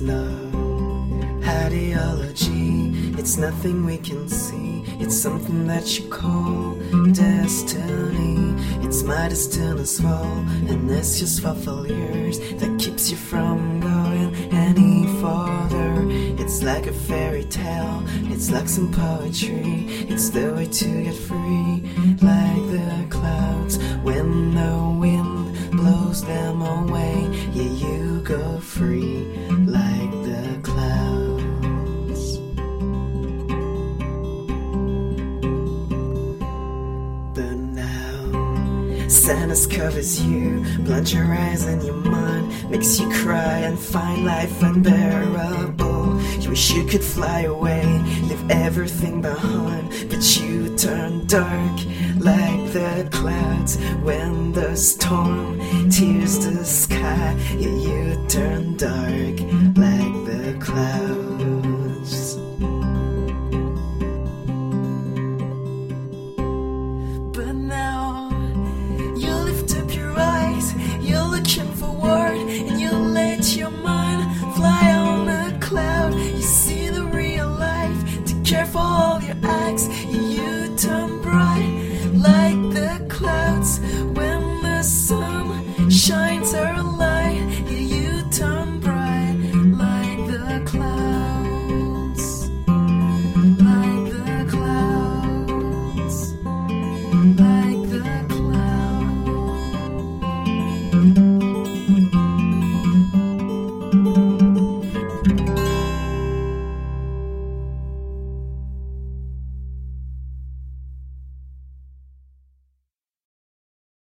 love. Ideology, it's nothing we can see. It's something that you call destiny. It's my destiny as well, and it's just for failures that keeps you from going any farther. It's like a fairy tale, it's like some poetry. It's the way to get free, like the clouds when the wind blows them away. Yeah, you go free, sadness covers you, blinds your eyes and your mind, makes you cry and find life unbearable. You wish you could fly away, leave everything behind, but you turn dark like the clouds when the storm tears the sky. Yeah, you turn dark like the clouds.